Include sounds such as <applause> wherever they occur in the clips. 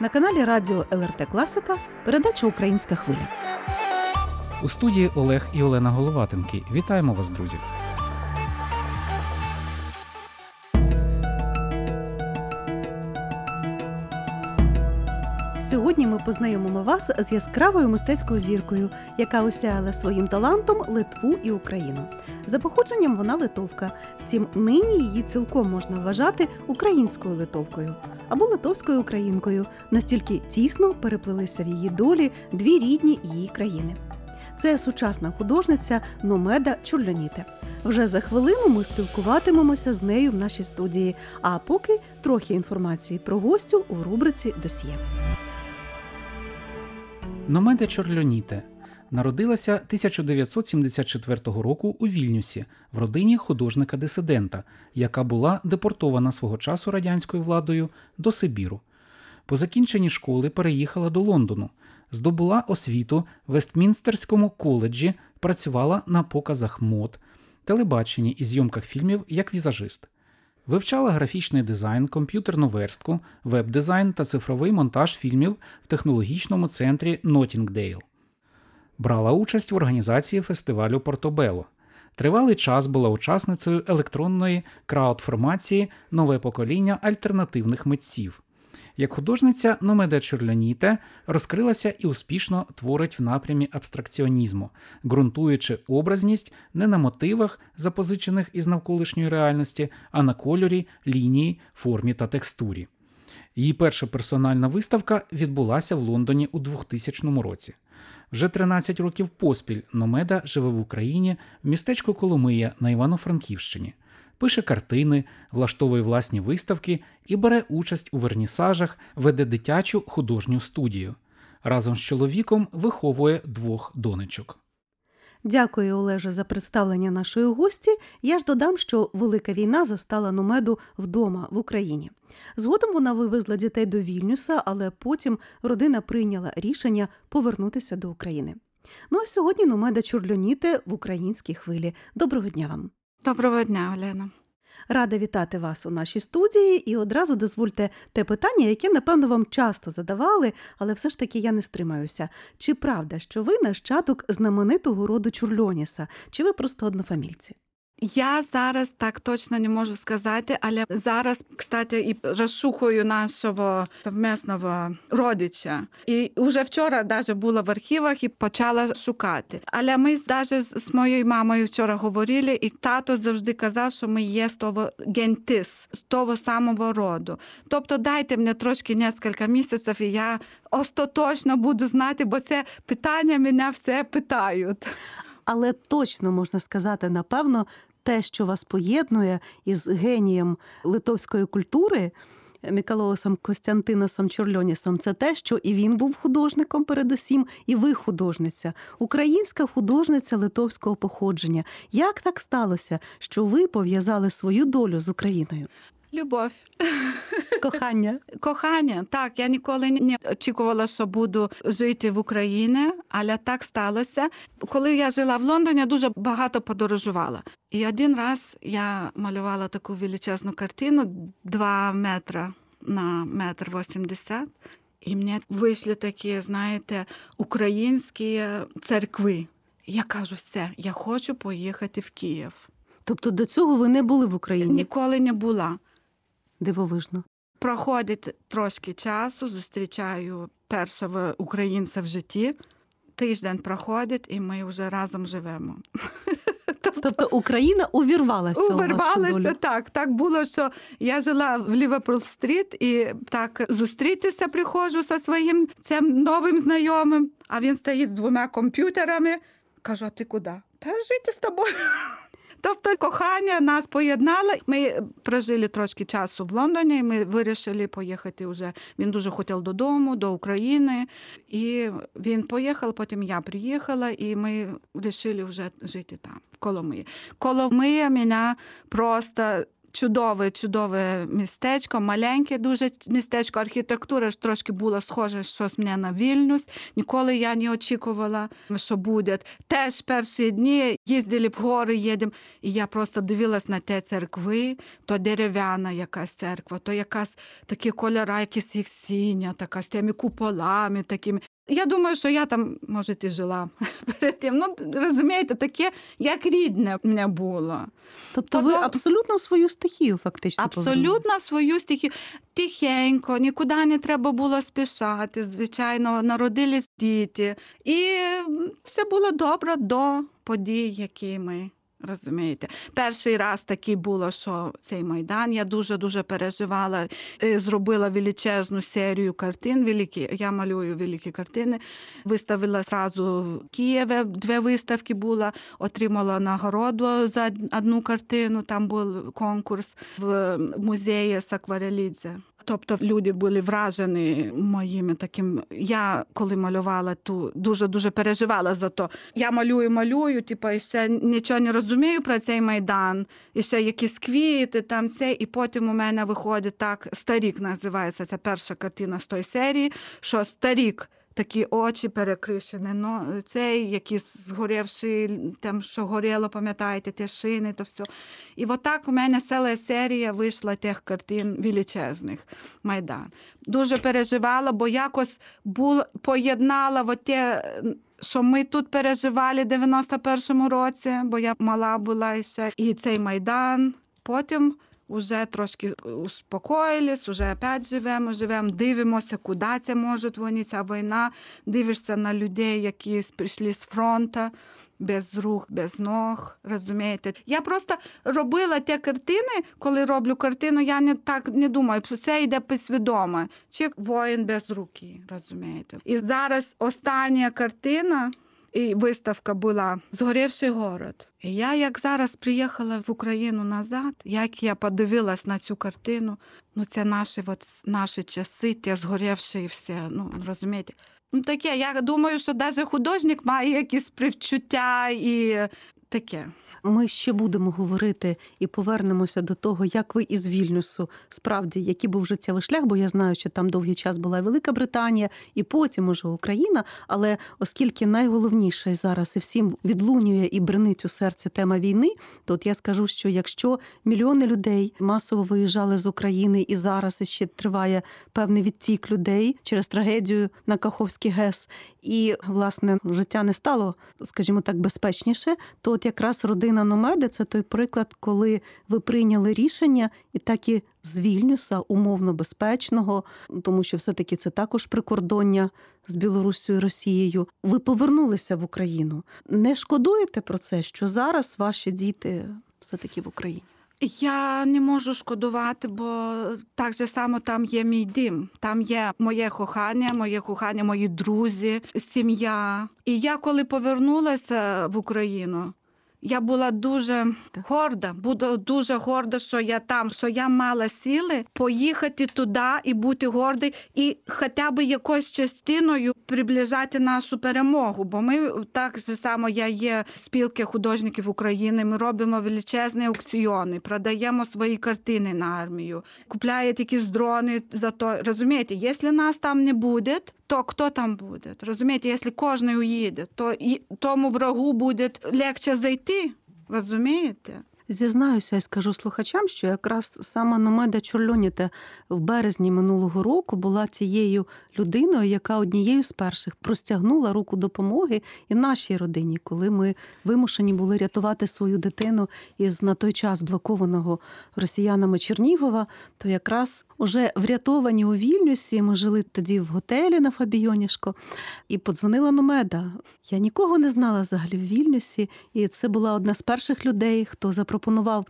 На каналі Радіо ЛРТ Класика передача Українська хвиля. У студії Олег і Олена Головатенки. Вітаємо вас, друзі! Сьогодні ми познайомимо вас з яскравою мистецькою зіркою, яка осяяла своїм талантом Литву і Україну. За походженням вона литовка. Втім, нині її цілком можна вважати українською литовкою або литовською українкою. Настільки тісно переплилися в її долі дві рідні її країни. Це сучасна художниця Номеда Чурльоніте. Вже за хвилину ми спілкуватимемося з нею в нашій студії. А поки трохи інформації про гостю у рубриці Досьє. Номеде Чорльоніте народилася 1974 року у Вільнюсі в родині художника-дисидента, яка була депортована свого часу радянською владою до Сибіру. По закінченні школи переїхала до Лондону, здобула освіту в Вестмінстерському коледжі, працювала на показах мод, телебаченні і зйомках фільмів як візажист. Вивчала графічний дизайн, комп'ютерну верстку, веб-дизайн та цифровий монтаж фільмів в технологічному центрі Нотінгдейл. Брала участь в організації фестивалю Портобело. Тривалий час була учасницею електронної краудформації Нове покоління альтернативних митців. Як художниця Номеде Чорляніте розкрилася і успішно творить в напрямі абстракціонізму, ґрунтуючи образність не на мотивах, запозичених із навколишньої реальності, а на кольорі, лінії, формі та текстурі. Її перша персональна виставка відбулася в Лондоні у 2000 році. Вже 13 років поспіль Номеда живе в Україні в містечку Коломия на Івано-Франківщині пише картини, влаштовує власні виставки і бере участь у вернісажах, веде дитячу художню студію. Разом з чоловіком виховує двох донечок. Дякую, Олеже, за представлення нашої гості. Я ж додам, що велика війна застала Номеду вдома в Україні. Згодом вона вивезла дітей до Вільнюса, але потім родина прийняла рішення повернутися до України. Ну а сьогодні Номеда Чурльоніте в українській хвилі. Доброго дня вам! Доброго дня, Олена. Рада вітати вас у нашій студії і одразу дозвольте те питання, яке, напевно, вам часто задавали, але все ж таки я не стримаюся. Чи правда, що ви нащадок знаменитого роду Чурльоніса, чи ви просто однофамільці? Я зараз так точно не можу сказати, але зараз, кстати, і розшукую нашого совмісного родича. І вже вчора навіть була в архівах і почала шукати. Але ми навіть з моєю мамою вчора говорили, і тато завжди казав, що ми є з того гентис, з того самого роду. Тобто дайте мені трошки кілька місяців, і я остаточно буду знати, бо це питання мене все питають. Але точно можна сказати, напевно, те, що вас поєднує із генієм литовської культури. Мікалоусом Костянтиносом Чорльонісом, це те, що і він був художником, передусім, і ви художниця, українська художниця литовського походження. Як так сталося, що ви пов'язали свою долю з Україною? Любов. Кохання. <laughs> Кохання. Так, я ніколи не очікувала, що буду жити в Україні, але так сталося. Коли я жила в Лондоні, я дуже багато подорожувала. І один раз я малювала таку величезну картину, два метри на метр вісімдесят. І мені вийшли такі, знаєте, українські церкви. Я кажу, все, я хочу поїхати в Київ. Тобто до цього ви не були в Україні? Ніколи не була. Дивовижно. Проходить трошки часу, зустрічаю першого українця в житті. Тиждень проходить, і ми вже разом живемо. <laughs> Тобто Україна увірвалася. Увірвалася, так. Так було, що я жила в Ліверпул-стріт і так зустрітися приходжу зі своїм цим новим знайомим, а він стоїть з двома комп'ютерами. Кажу, а ти куди? Та жити з тобою. Тобто кохання нас поєднало. Ми прожили трошки часу в Лондоні. Ми вирішили поїхати вже. Він дуже хотів додому, до України. І він поїхав, потім я приїхала, і ми вирішили вже жити там, в Коломиї. Коломия мене просто чудове, чудове містечко, маленьке дуже містечко. Архітектура ж трошки була схожа щось мене на Вільнюс. Ніколи я не очікувала, що буде. Теж перші дні їздили в гори, їдемо, і я просто дивилась на ті церкви, то дерев'яна якась церква, то якась такі кольори, якісь їх сіня, така з тими куполами такими. Я думаю, що я там, може, і жила <laughs> перед тим. Ну, розумієте, таке, як рідне мене було. Тобто ви абсолютно в свою стихію фактично. Абсолютно в свою стихію. Тихенько, нікуди не треба було спішати. Звичайно, народились діти. І все було добре до подій, які ми. Розумієте, перший раз такий було, що цей майдан я дуже дуже переживала. Е, Зробила величезну серію картин. Великі я малюю великі картини. Виставила зразу в Києві. Дві виставки була, отримала нагороду за одну картину. Там був конкурс в музеї Сакварелідзе. Тобто люди були вражені моїми таким. Я коли малювала, ту дуже дуже переживала за то. Я малюю, малюю, типу, і ще нічого не розумію про цей майдан, і ще якісь квіти, там все. І потім у мене виходить так. Старік називається. ця перша картина з тої серії, що старік. Такі очі перекришені, ну цей якийсь згорівший, там що горіло, пам'ятаєте, ті шини, то все. І отак у мене ціла серія вийшла тих картин величезних Майдан. Дуже переживала, бо якось бул, поєднала от те, що ми тут переживали в 91-му році, бо я мала була ще, і цей Майдан. Потім Уже трошки успокоїлись, уже опять живемо, живемо, дивимося, куди це може вони, ця війна. Дивишся на людей, які прийшли з фронту, без рук, без ног. Розумієте? Я просто робила ті картини, коли роблю картину, я не так не думаю, все йде підсвідомо. Чи воїн без руки, розумієте? І зараз остання картина. І виставка була Згорівший город. І я, як зараз приїхала в Україну назад, як я подивилась на цю картину, ну це наші от, наші часи, ті згорівші і все. Ну розумієте. Ну таке, я думаю, що навіть художник має якісь привчуття і таке. Ми ще будемо говорити і повернемося до того, як ви із Вільнюсу справді який був життєвий шлях, бо я знаю, що там довгий час була Велика Британія, і потім уже Україна. Але оскільки найголовніше зараз і всім відлунює і бренить у серці тема війни, то от я скажу, що якщо мільйони людей масово виїжджали з України і зараз ще триває певний відтік людей через трагедію на Каховський ГЕС, і власне життя не стало, скажімо так, безпечніше, то от якраз родина Номеди це той приклад, коли ви прийняли рішення і так і з Вільнюса, умовно безпечного, тому що все-таки це також прикордоння з Білоруссю і Росією. Ви повернулися в Україну. Не шкодуєте про це, що зараз ваші діти все-таки в Україні? Я не можу шкодувати, бо так же само там є мій дім. Там є моє кохання, моє кохання, мої друзі, сім'я. І я коли повернулася в Україну. Я була дуже горда, буду дуже горда, що я там, що я мала сили поїхати туди і бути гордий, і хоча б якоюсь частиною приближати нашу перемогу. Бо ми так же само я є спілки художників України. Ми робимо величезні аукціони, продаємо свої картини на армію, купляють якісь дрони за то. Розумієте, якщо нас там не буде, то хто там буде? Розумієте, якщо кожен уїде, то тому врагу буде легше зайти. Розумієте? Зізнаюся і скажу слухачам, що якраз саме Номеда Чорльоніте в березні минулого року була тією людиною, яка однією з перших простягнула руку допомоги і нашій родині, коли ми вимушені були рятувати свою дитину із на той час блокованого росіянами Чернігова, то якраз уже врятовані у Вільнюсі. Ми жили тоді в готелі на Фабіонішко, і подзвонила Номеда. Я нікого не знала взагалі в Вільнюсі, і це була одна з перших людей, хто запропонував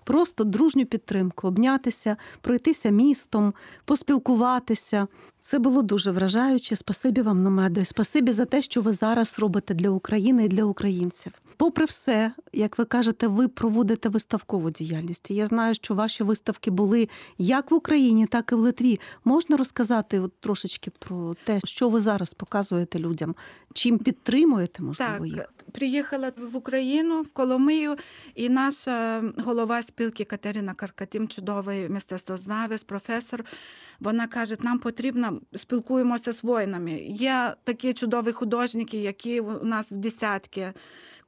просто дружню підтримку, обнятися, пройтися містом, поспілкуватися. Це було дуже вражаюче. Спасибі вам, Номеде. Спасибі за те, що ви зараз робите для України і для українців. Попри все, як ви кажете, ви проводите виставкову діяльність. Я знаю, що ваші виставки були як в Україні, так і в Литві. Можна розказати от трошечки про те, що ви зараз показуєте людям, чим підтримуєте, можливо, Так, їх? приїхала в Україну, в Коломию, і наша голова спілки Катерина Каркатім, чудовий мистецтвознавець, професор. Вона каже: нам потрібно спілкуємося з воїнами. Є такі чудові художники, які у нас в десятки.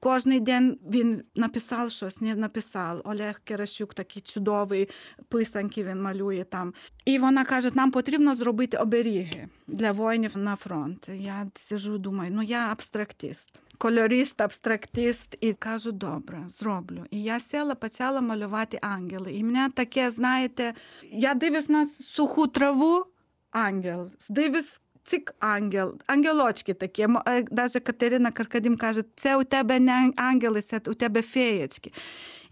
Кожний день він написав щось, не написав. Олег Керещук такий чудовий писанки він малює там. І вона каже: нам потрібно зробити оберіги для воїнів на фронт. Я сижу, думаю, ну я абстрактист. Кольорист, абстрактист, і кажу, добре, зроблю. І я сіла, почала малювати ангели. І мене таке, знаєте, я дивлюсь на суху траву, ангел, Здивись, цик ангел, ангелочки такі. Навіть Катерина Каркадім каже, це у тебе не ангели, це у тебе феєчки.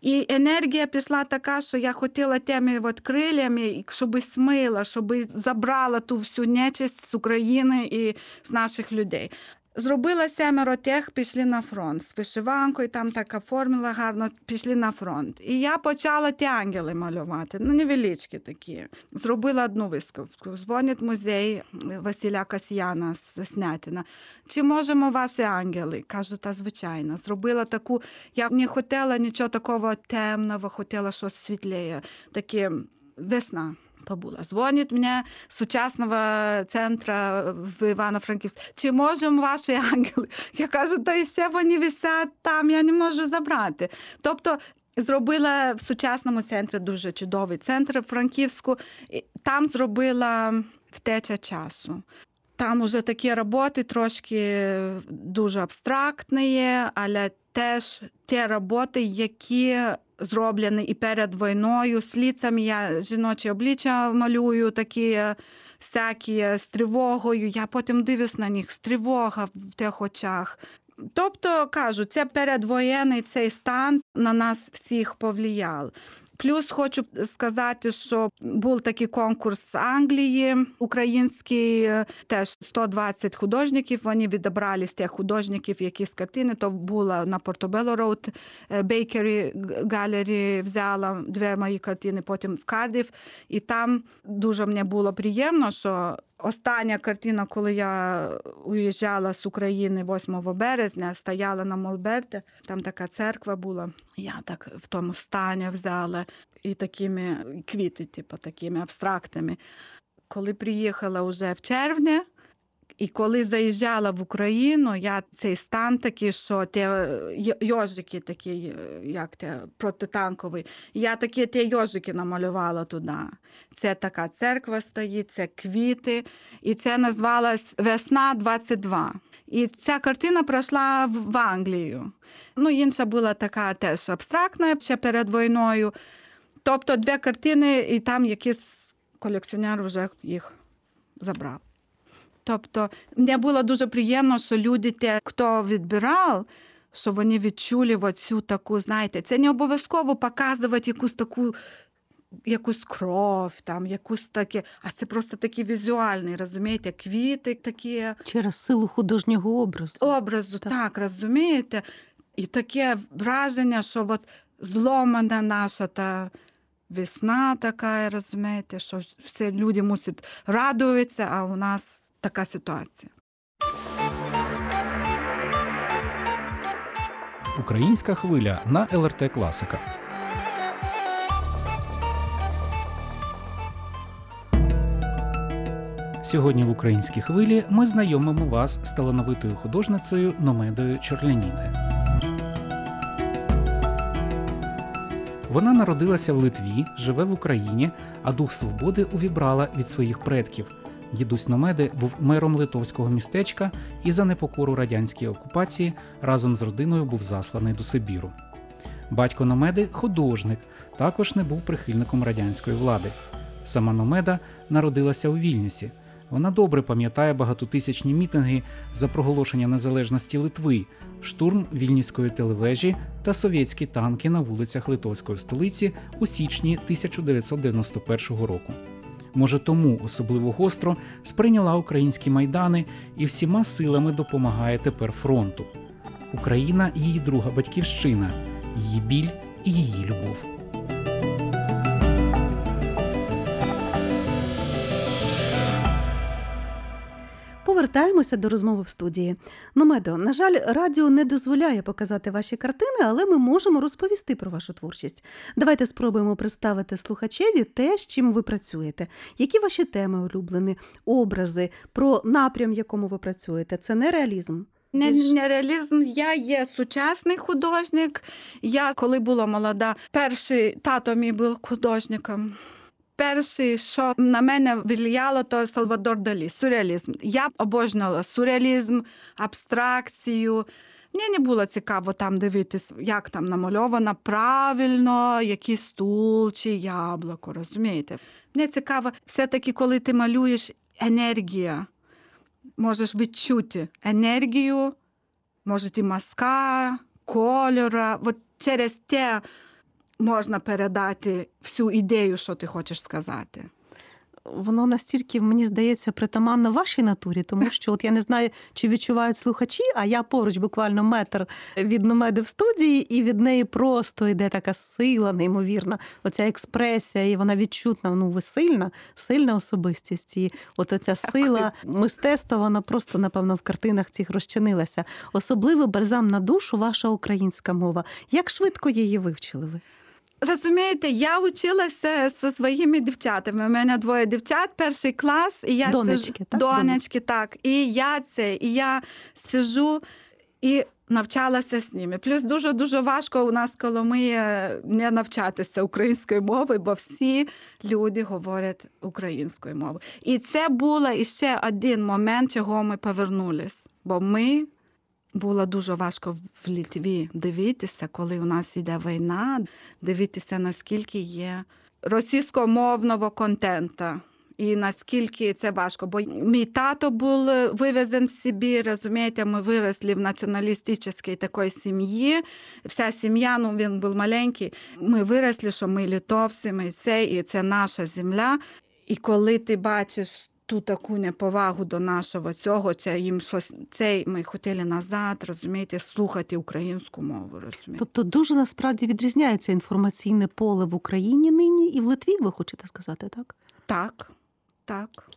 І енергія пішла така, що я хотіла тими от крилями, щоб смила, щоб забрала ту всю нечисть з України і з наших людей. Зробила семеро тих, пішли на фронт з вишиванкою, там така формула гарно, пішли на фронт. І я почала ті ангели малювати, ну невеличкі такі. Зробила одну виставку. Дзвонить музей Василя Касьяна з Снятина. Чи можемо ваші ангели? Кажу, та звичайно. Зробила таку. Я не хотіла нічого такого темного, хотіла щось світлее, таке весна побула. Дзвонить мені з сучасного центру в Івано-Франківську. Чи можемо ваші ангели? Я кажу, та ще вони висять там, я не можу забрати. Тобто. Зробила в сучасному центрі дуже чудовий центр Франківську. Там зробила втеча часу. Там уже такі роботи трошки дуже абстрактні, але теж ті роботи, які зроблені і перед війною. З я жіночі обличчя малюю, такі всякі з тривогою. Я потім дивлюсь на них з тривога в тих очах. Тобто кажу, це передвоєнний цей стан на нас всіх повлияв. Плюс хочу сказати, що був такий конкурс Англії український, теж 120 художників. Вони відібрали з тих художників якісь картини. То була на Portobello Road Bakery Gallery взяла дві мої картини, потім в Кардіф. І там дуже мені було приємно, що Остання картина, коли я уїжджала з України 8 березня, стояла на мольберте, там така церква була. Я так в тому стані взяла і такими квіти, типу, такими абстрактними. Коли приїхала вже в червні, і коли заїжджала в Україну, я цей стан такий, що ті йожики такі, як те, протитанковий, я такі ті йожики намалювала туди. Це така церква стоїть, це квіти, і це назвалась Весна 22. І ця картина пройшла в Англію. Ну, інша була така теж абстрактна ще перед війною. Тобто дві картини, і там якийсь колекціонер вже їх забрав. Тобто мені було дуже приємно, що люди, те, хто відбирав, що вони відчули оцю таку, знаєте, це не обов'язково показувати якусь таку. Якусь кров, там, якусь таке, а це просто такий візуальний, розумієте, квіти такі. Через силу художнього образу. Образу, так, так розумієте? І таке враження, що от зломана наша та весна така, розумієте, що все люди мусять радуватися, а у нас така ситуація. Українська хвиля на ЛРТ Класика. Сьогодні в українській хвилі ми знайомимо вас з талановитою художницею Номедою Чорляніте. Вона народилася в Литві, живе в Україні, а дух свободи увібрала від своїх предків. Дідусь Номеди був мером литовського містечка і за непокору радянській окупації разом з родиною був засланий до Сибіру. Батько Номеди художник, також не був прихильником радянської влади. Сама Номеда народилася у Вільнюсі. Вона добре пам'ятає багатотисячні мітинги за проголошення незалежності Литви, штурм вільнюської телевежі та совєтські танки на вулицях Литовської столиці у січні 1991 року. Може, тому особливо гостро сприйняла українські майдани і всіма силами допомагає тепер фронту. Україна її друга батьківщина, її біль і її любов. Повертаємося до розмови в студії. Номедо, на жаль, радіо не дозволяє показати ваші картини, але ми можемо розповісти про вашу творчість. Давайте спробуємо представити слухачеві те, з чим ви працюєте. Які ваші теми улюблені, образи, про напрям, в якому ви працюєте. Це не реалізм. Не, не реалізм. Я є сучасний художник. Я, коли була молода, перший тато мій був художником. Перший, що на мене влияло, то Салвадор Далі, сюрреалізм. Я обожнювала сюрреалізм, абстракцію. Мені не було цікаво там дивитись, як там намальовано правильно, який стул чи яблуко, розумієте? Мені цікаво, все-таки, коли ти малюєш енергія, можеш відчути енергію, може і мазка, кольора. От через те можна передати всю ідею, що ти хочеш сказати. Воно настільки, мені здається, притаманно вашій натурі, тому що от я не знаю, чи відчувають слухачі, а я поруч буквально метр від Номеди в студії, і від неї просто йде така сила, неймовірна, оця експресія, і вона відчутна. Ну, ви сильна, сильна особистість. І от оця сила мистецтва, вона просто, напевно, в картинах цих розчинилася. Особливо бальзам на душу ваша українська мова. Як швидко її вивчили ви? Розумієте, я училася зі своїми дівчатами. У мене двоє дівчат, перший клас, і я Донечки, сижу... так? Донечки, так. І я це, і я сижу і навчалася з ними. Плюс дуже дуже важко у нас коло ми не навчатися української мови, бо всі люди говорять українською мовою. І це було іще один момент, чого ми повернулись. Бо ми було дуже важко в Літві дивитися, коли у нас йде війна, дивитися, наскільки є російськомовного контента. І наскільки це важко, бо мій тато був вивезен в Сибір, розумієте, ми виросли в націоналістичній такої сім'ї. Вся сім'я, ну він був маленький. Ми виросли, що ми літовці, ми це, і це наша земля. І коли ти бачиш ту таку неповагу до нашого цього, це їм щось цей ми хотіли назад, розумієте, слухати українську мову. розумієте. Тобто дуже насправді відрізняється інформаційне поле в Україні нині і в Литві, ви хочете сказати, так? Так, так.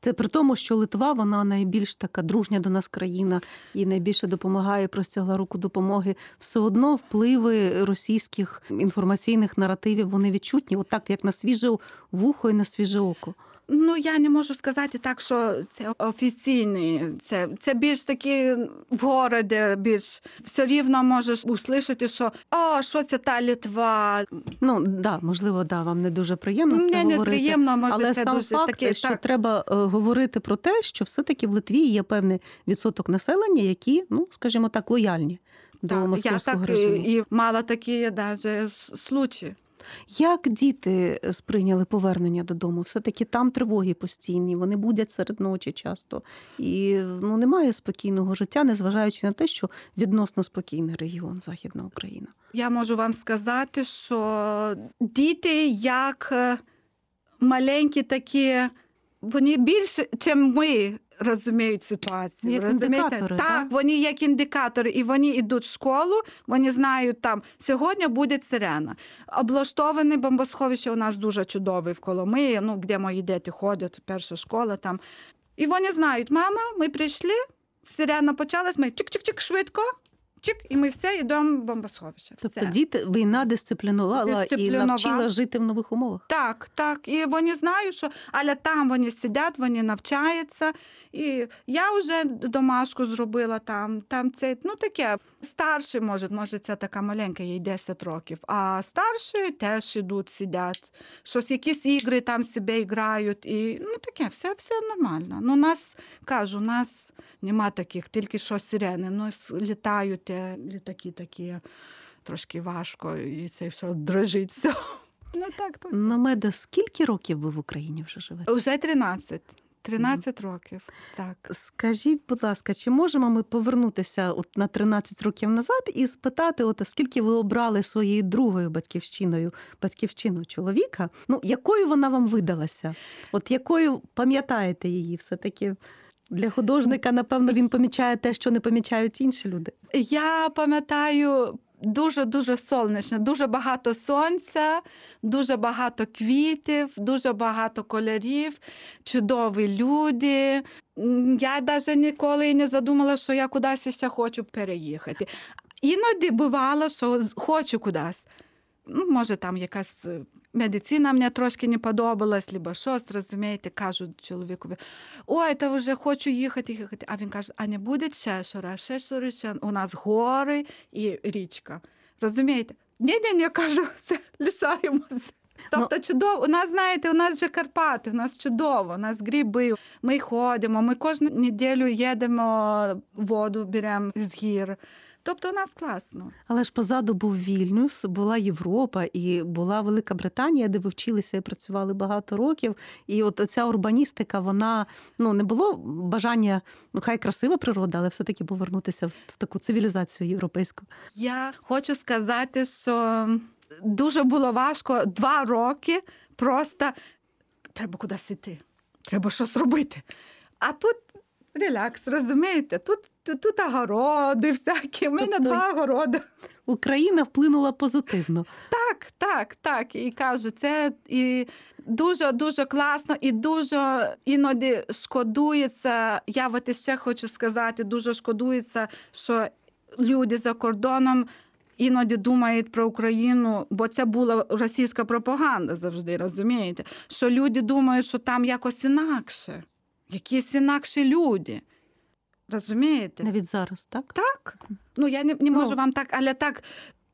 Це при тому, що Литва вона найбільш така дружня до нас країна і найбільше допомагає, простягла руку допомоги. Все одно впливи російських інформаційних наративів вони відчутні, отак як на свіже вухо і на свіже око. Ну, я не можу сказати так, що це офіційний. Це, це більш такі в городі, більш все рівно можеш услышати, що о, що це та Литва. Ну да, можливо, да, вам не дуже приємно це Мені говорити. неприємно, може, Але це сам дуже факт, таке. що Так. треба е, говорити про те, що все-таки в Литві є певний відсоток населення, які, ну скажімо так, лояльні до Так, я московського так режиму. і, мала такі даже случаї. Як діти сприйняли повернення додому? Все-таки там тривоги постійні, вони будять серед ночі часто. І ну, немає спокійного життя, незважаючи на те, що відносно спокійний регіон Західна Україна. Я можу вам сказати, що діти як е, маленькі такі, вони більше, ніж ми. Розуміють ситуацію, Як розумієте? так, так? вони як індикатори, і вони йдуть в школу, вони знають там, сьогодні буде сирена. Облаштоване бомбосховище у нас дуже чудове в Коломиї, ну, де мої діти ходять, перша школа там. І вони знають, мама, ми прийшли, сирена почалась, ми чик-чик-чик швидко, чик, і ми все йдемо в бомбосховище. Тобто все. діти війна дисциплінувала, Дисциплінувала. і навчила жити в нових умовах. Так, так. І вони знають, що але там вони сидять, вони навчаються. І я вже домашку зробила там. Там це ну таке. Старший, може, може, це така маленька, їй 10 років. А старші теж ідуть, сидять. Щось якісь ігри там себе грають. І ну таке, все, все нормально. Ну, нас кажу, нас нема таких, тільки що сирени. Ну, літають е, літаки такі. Трошки важко, і це все дрожить все. Ну так, то Намеда, скільки років ви в Україні вже живете? вже 13. 13 років. Так. Скажіть, будь ласка, чи можемо ми повернутися от на 13 років назад і спитати, от скільки ви обрали своєю другою батьківщиною, батьківщину чоловіка? Ну, якою вона вам видалася? От якою пам'ятаєте її? Все таки для художника, напевно, він помічає те, що не помічають інші люди. Я пам'ятаю Дуже дуже сонячне, дуже багато сонця, дуже багато квітів, дуже багато кольорів, чудові люди. Я навіть ніколи не задумала, що я кудись ще хочу переїхати. Іноді бувало, що хочу кудись. Ну, може, там якась е, медицина мені трошки не подобалась, либо щось, розумієте, кажу чоловікові, ой, та вже хочу їхати, їхати. А він каже, а не буде ще щора, ще ще у нас гори і річка. Розумієте? Ні, ні, ні, кажу, <laughs> все, лишаємося. Тобто чудово, у нас, знаєте, у нас же Карпати, у нас чудово, у нас гриби, ми ходимо, ми кожну неділю їдемо, воду беремо з гір. Тобто у нас класно. Але ж позаду був Вільнюс, була Європа і була Велика Британія, де ви вчилися і працювали багато років. І от ця урбаністика, вона ну не було бажання, ну хай красива природа, але все-таки повернутися в таку цивілізацію європейську. Я хочу сказати, що дуже було важко два роки. Просто треба кудись йти, треба щось робити. А тут релакс, розумієте? Тут, тут, тут огороди всякі. У мене Тобто- два огороди. Україна вплинула позитивно. Так, так, так. І кажу, це і дуже дуже класно, і дуже іноді шкодується. Я от ще хочу сказати, дуже шкодується, що люди за кордоном. Іноді думають про Україну, бо це була російська пропаганда завжди, розумієте? Що люди думають, що там якось інакше, якісь інакші люди. Розумієте? Навіть зараз, так? Так. Ну я не, не можу Ну. вам так, але так,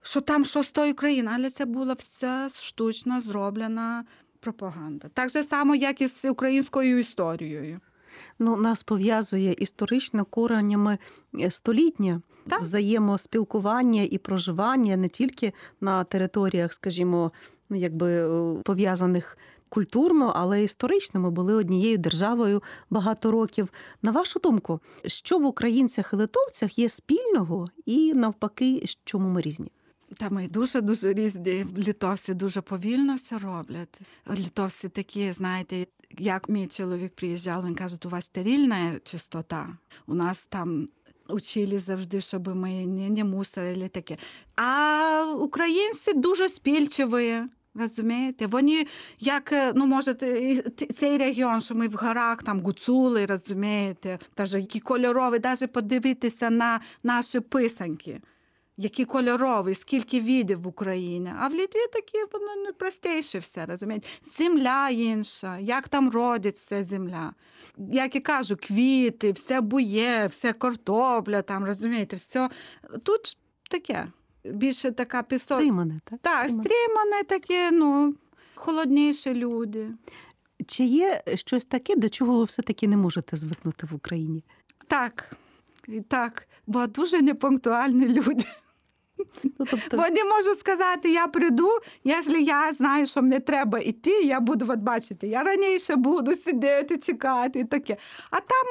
що там з країни, але це була вся штучно зроблена пропаганда. Так же само, як і з українською історією. Ну, нас пов'язує історично коренями е, століття Так. взаємоспілкування і проживання не тільки на територіях, скажімо, ну якби е, пов'язаних культурно, але історично. Ми були однією державою багато років. На вашу думку, що в українцях і литовцях є спільного, і навпаки, чому ми різні? Та ми дуже дуже різні. Літовці дуже повільно все роблять. Літовці такі, знаєте, як мій чоловік приїжджав, він каже, у вас стерильна чистота. У нас там. Учили завжди, щоб ми не, не мусорили таке. А українці дуже спільчиві. Розумієте? Вони як, е, ну, може, цей регіон, що ми в горах, там гуцули, розумієте, теж які кольорові, навіть подивитися на наші писанки які кольорові, скільки видів в Україні. А в Літві такі воно не простіше все, розумієте? Земля інша, як там родиться земля. Як і кажу, квіти, все бує, все картопля, там, розумієте, все. Тут таке. Більше така пісок. Стримане, так? Так, Стримане. таке, ну, холодніші люди. Чи є щось таке, до чого ви все-таки не можете звикнути в Україні? Так, так, бо дуже непунктуальні люди. Ну, тобто, Бо не можу сказати, я прийду, якщо я знаю, що мені треба йти, я буду, от бачите, я раніше буду сидіти, чекати і таке. А там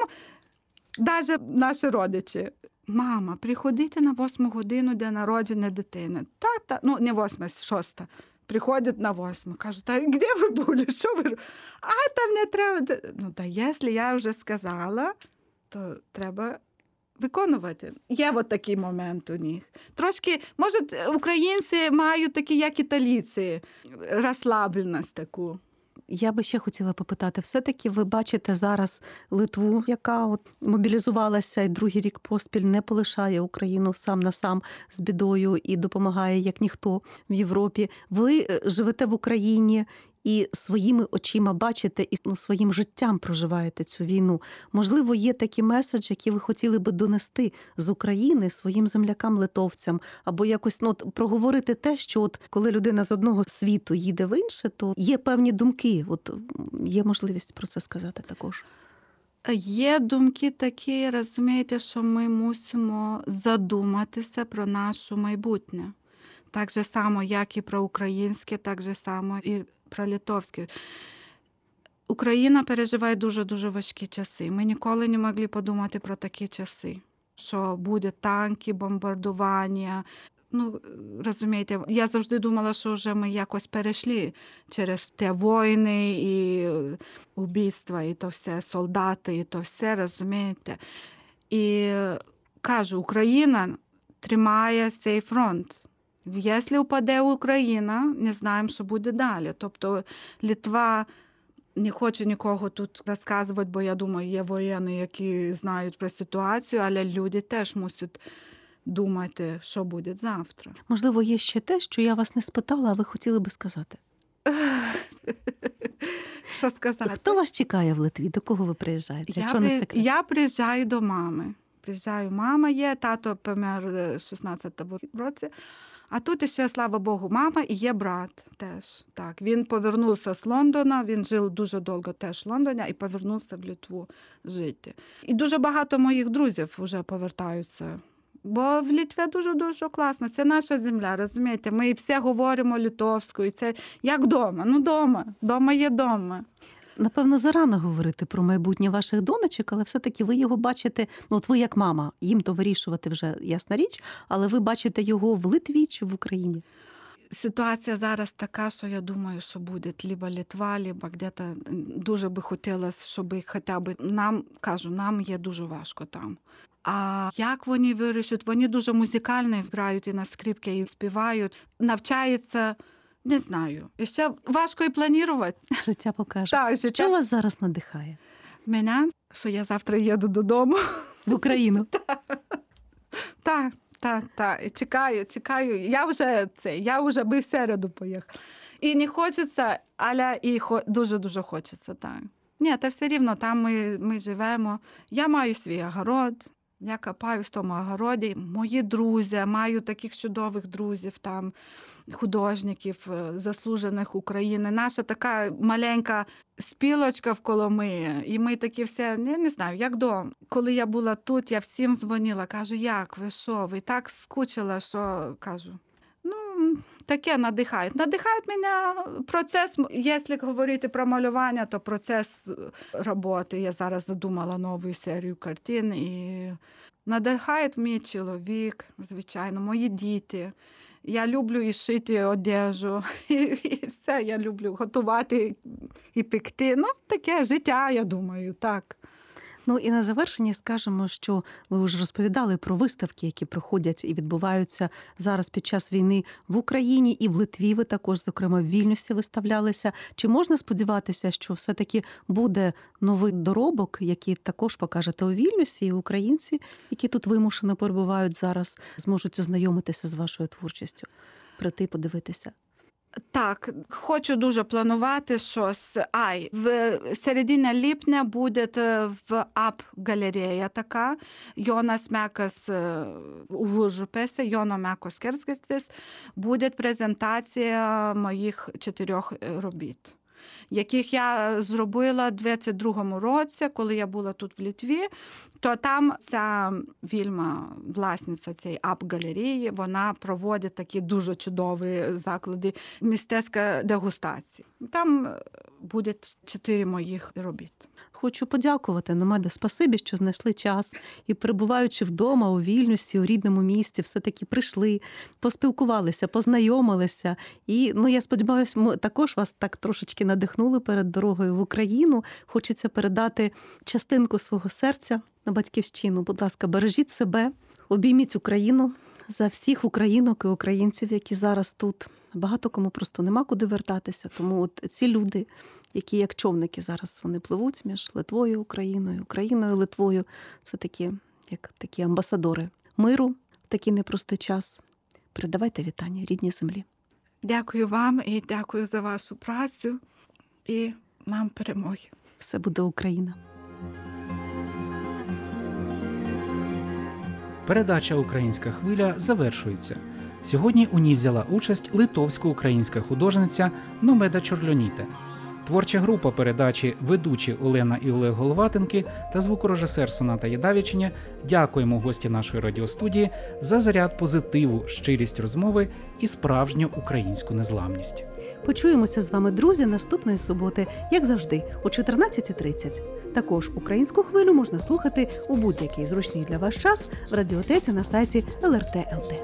навіть наші родичі. Мама, приходите на восьму годину для народження дитини. Та-та, ну не восьма, шоста. Приходять на восьму. Кажуть, та де ви були? Що ви? А там не треба. Ну, та якщо я вже сказала, то треба виконувати. Є от такий момент у них. Трошки, може, українці мають такі, як італійці, розслабленість таку. Я би ще хотіла попитати: все-таки ви бачите зараз Литву, яка от мобілізувалася і другий рік поспіль не полишає Україну сам на сам з бідою і допомагає як ніхто в Європі. Ви е, живете в Україні і своїми очима бачите і ну, своїм життям проживаєте цю війну. Можливо, є такі меседжі, які ви хотіли би донести з України своїм землякам-литовцям, або якось ну, от, проговорити те, що от коли людина з одного світу їде в інше, то є певні думки. От є можливість про це сказати також. Є думки такі, розумієте, що ми мусимо задуматися про наше майбутнє. Так же само, як і про українське, так же само і про литовське. Україна переживає дуже-дуже важкі часи. Ми ніколи не могли подумати про такі часи, що буде танки, бомбардування. Ну, розумієте, я завжди думала, що вже ми якось перейшли через те війни і убійства, і то все, солдати, і то все, розумієте. І кажу, Україна тримає цей фронт. Якщо впаде Україна, не знаємо, що буде далі. Тобто Літва не хочу нікого тут розказувати, бо я думаю, є воєнні, які знають про ситуацію, але люди теж мусять думати, що буде завтра. Можливо, є ще те, що я вас не спитала, а ви хотіли би сказати. <laughs> Що сказати? Хто вас чекає в Литві? До кого ви приїжджаєте? Я, при... я приїжджаю до мами. Приїжджаю, мама є, тато помер в 16-му році. А тут ще, слава Богу, мама і є брат теж. Так, він повернувся з Лондона, він жив дуже довго теж в Лондоні і повернувся в Литву жити. І дуже багато моїх друзів вже повертаються. Бо в Літві дуже дуже класно. Це наша земля, розумієте? Ми всі говоримо литовською. Це як вдома. Ну, дома. Дома є дома. Напевно, зарано говорити про майбутнє ваших донечок, але все-таки ви його бачите. Ну, от ви як мама, їм то вирішувати вже ясна річ, але ви бачите його в Литві чи в Україні? Ситуація зараз така, що я думаю, що буде либо Литва, либо где-то дуже би хотілося, щоб хоча б нам кажу, нам є дуже важко там. А як вони вирішать? Вони дуже музикально грають і на скрипки, і співають, навчаються. Не знаю. І ще важко і планувати. <laughs> Життя покаже. Так, Що вас зараз надихає мене, що я завтра їду додому. в Україну? <laughs> Так, так, так. Чекаю, чекаю. Я вже це, я вже би в середу поїхала. І не хочеться, але і хо, дуже дуже хочеться, так. Ні, та все рівно там ми, ми живемо. Я маю свій огород. Я копаю в тому огороді. Мої друзі, маю таких чудових друзів там, художників, е, заслужених України. Наша така маленька спілочка в Коломиї. І ми такі всі, я не знаю, як дома. Коли я була тут, я всім дзвонила, кажу, як ви що? Ви так скучила, що кажу. Ну, таке надихають. Надихають мене процес, якщо говорити про малювання, то процес роботи. Я зараз задумала нову серію картин і надихає мій чоловік, звичайно, мої діти. Я люблю і шити одежу, <laughs> і, і все. Я люблю готувати і пекти. Ну, таке життя, я думаю, так. Ну і на завершення скажемо, що ви вже розповідали про виставки, які проходять і відбуваються зараз під час війни в Україні і в Литві. Ви також, зокрема, в Вільнюсі виставлялися. Чи можна сподіватися, що все-таки буде новий доробок, який також покажете у Вільнюсі, і українці, які тут вимушено перебувають зараз, зможуть ознайомитися з вашою творчістю, прийти подивитися? Так, хочу дуже планувати щось. Ай, в середині липня буде в ап-галерея така. Йонас Мекас у Вужупесі, Йоно Мекос Керсгетвіс, буде презентація моїх чотирьох робіт. Яких я зробила в 22-му році, коли я була тут в Літві, то там ця вільма, власниця цієї ап-галереї, вона проводить такі дуже чудові заклади мистецька дегустації. Там буде чотири моїх робіт. Хочу подякувати Номеде, спасибі, що знайшли час і, перебуваючи вдома у вільності, у рідному місті, все таки прийшли, поспілкувалися, познайомилися. І ну я сподіваюся, ми також вас так трошечки надихнули перед дорогою в Україну. Хочеться передати частинку свого серця на батьківщину. Будь ласка, бережіть себе, обійміть Україну за всіх українок і українців, які зараз тут. Багато кому просто нема куди вертатися. Тому от ці люди, які як човники зараз вони пливуть між Литвою, Україною, Україною, Литвою, це такі, як такі амбасадори миру в такий непростий час. Передавайте вітання рідній землі. Дякую вам і дякую за вашу працю і нам перемоги. Все буде Україна. Передача Українська хвиля завершується. Сьогодні у ній взяла участь литовсько-українська художниця Номеда Чорльоніте. Творча група передачі ведучі Олена і Олег Головатенки та звукорежисер Соната Єдавічення дякуємо гості нашої радіостудії за заряд позитиву, щирість розмови і справжню українську незламність. Почуємося з вами, друзі, наступної суботи, як завжди, о 14.30. Також українську хвилю можна слухати у будь-який зручний для вас час в радіотеці на сайті LRT.lt.